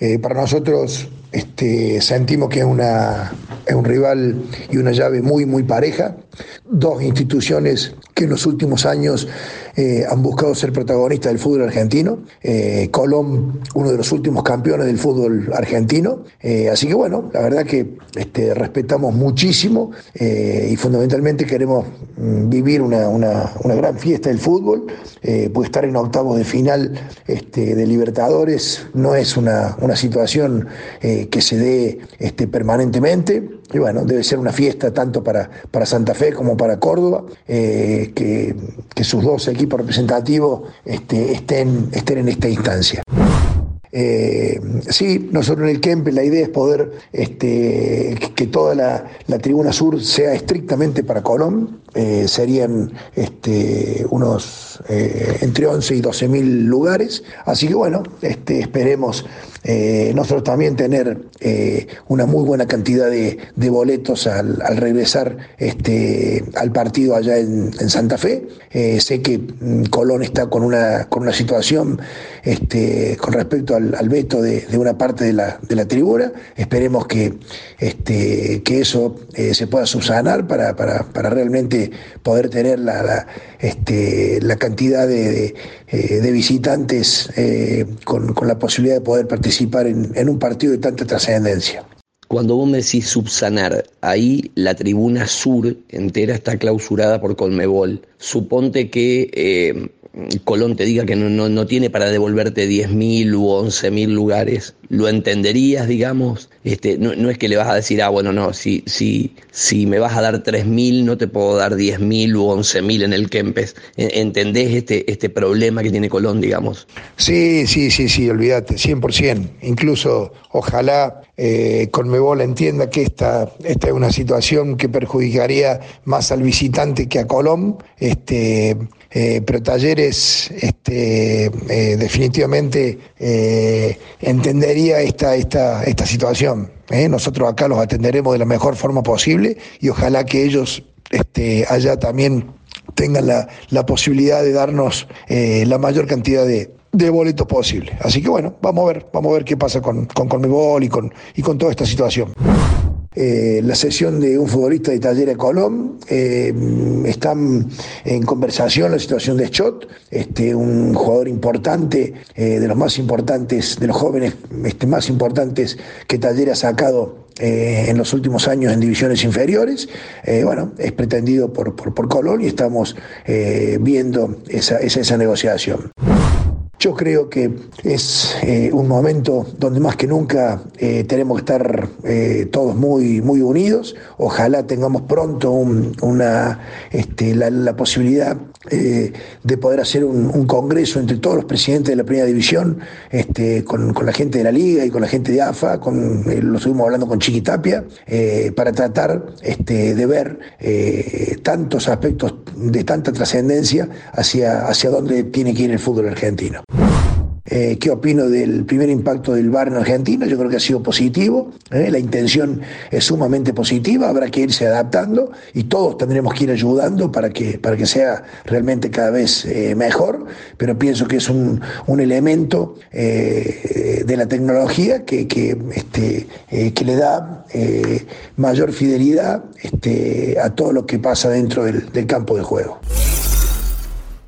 Eh, para nosotros este, sentimos que es, una, es un rival y una llave muy, muy pareja. Dos instituciones que en los últimos años eh, han buscado ser protagonistas del fútbol argentino. Eh, Colón, uno de los últimos campeones del fútbol argentino. Así que bueno, la verdad que este, respetamos muchísimo y fundamentalmente queremos vivir una, una, una, gran fiesta del fútbol. pues estar en octavos de final este, de Libertadores no es una, una situación que se dé este, permanentemente. Y bueno, debe ser una fiesta tanto para, para Santa Fe como para Córdoba, que, que sus dos equipos representativo este, estén, estén en esta instancia. Eh, sí, nosotros en el Kempe la idea es poder este, que toda la, tribuna sur sea estrictamente para Colón. Eh, serían este, unos eh, entre 11 y 12 mil lugares. Así que bueno, este, esperemos eh, nosotros también tener eh, una muy buena cantidad de, boletos al, regresar este, al partido allá en, Santa Fe. Eh, sé que mm, Colón está con una, con una situación este, con respecto al, veto de, una parte de la, de la tribuna. Esperemos que, este, que eso se pueda subsanar para, para, para, realmente poder tener la, la, cantidad de, visitantes con, con la posibilidad de poder participar participar en, un partido de tanta trascendencia. Cuando vos me decís subsanar, ahí la tribuna sur entera está clausurada por Colmebol. Suponte que eh, Colón te diga que no, no, tiene para devolverte 10.000 u 11.000 lugares, ¿lo entenderías, digamos? Este, no, no, es que le vas a decir, ah, bueno, no, si, si, si me vas a dar 3.000, no te puedo dar 10.000 u 11.000 en el Kempes. ¿Entendés este, este problema que tiene Colón, digamos? Sí, sí, sí, sí, olvídate, 100%. Incluso, ojalá eh, Conmebol entienda que esta, esta es una situación que perjudicaría más al visitante que a Colón. Este, eh, pero Talleres este, eh, definitivamente eh, entendería esta, esta, esta situación. Nosotros acá los atenderemos de la mejor forma posible y ojalá que ellos este, allá también tengan la, posibilidad de darnos la mayor cantidad de, boletos posible. Así que bueno, vamos a ver, vamos a ver qué pasa con, con Conmebol y con, y con toda esta situación. Eh, la sesión de un futbolista de Talleres Colón. Eh, están en conversación la situación de Schott, este, un jugador importante, eh, de los más importantes, de los jóvenes este, más importantes que Talleres ha sacado en los últimos años en divisiones inferiores. bueno, es pretendido por, por, Colón y estamos viendo esa, esa, esa negociación. Yo creo que es eh, un momento donde más que nunca eh, tenemos que estar eh, todos muy, muy unidos. Ojalá tengamos pronto una, este, la, posibilidad de poder hacer un, congreso entre todos los presidentes de la primera división, este, con, la gente de la liga y con la gente de AFA, con, lo estuvimos hablando con Chiquitapia, para tratar este, de ver tantos aspectos de tanta trascendencia hacia, hacia dónde tiene que ir el fútbol argentino. Eh, ¿Qué opino del primer impacto del VAR en Argentina? Yo creo que ha sido positivo, ¿eh? la intención es sumamente positiva, habrá que irse adaptando y todos tendremos que ir ayudando para que, para que sea realmente cada vez eh, mejor, pero pienso que es un, elemento de la tecnología que, que, este, que le da mayor fidelidad este, a todo lo que pasa dentro del campo de juego.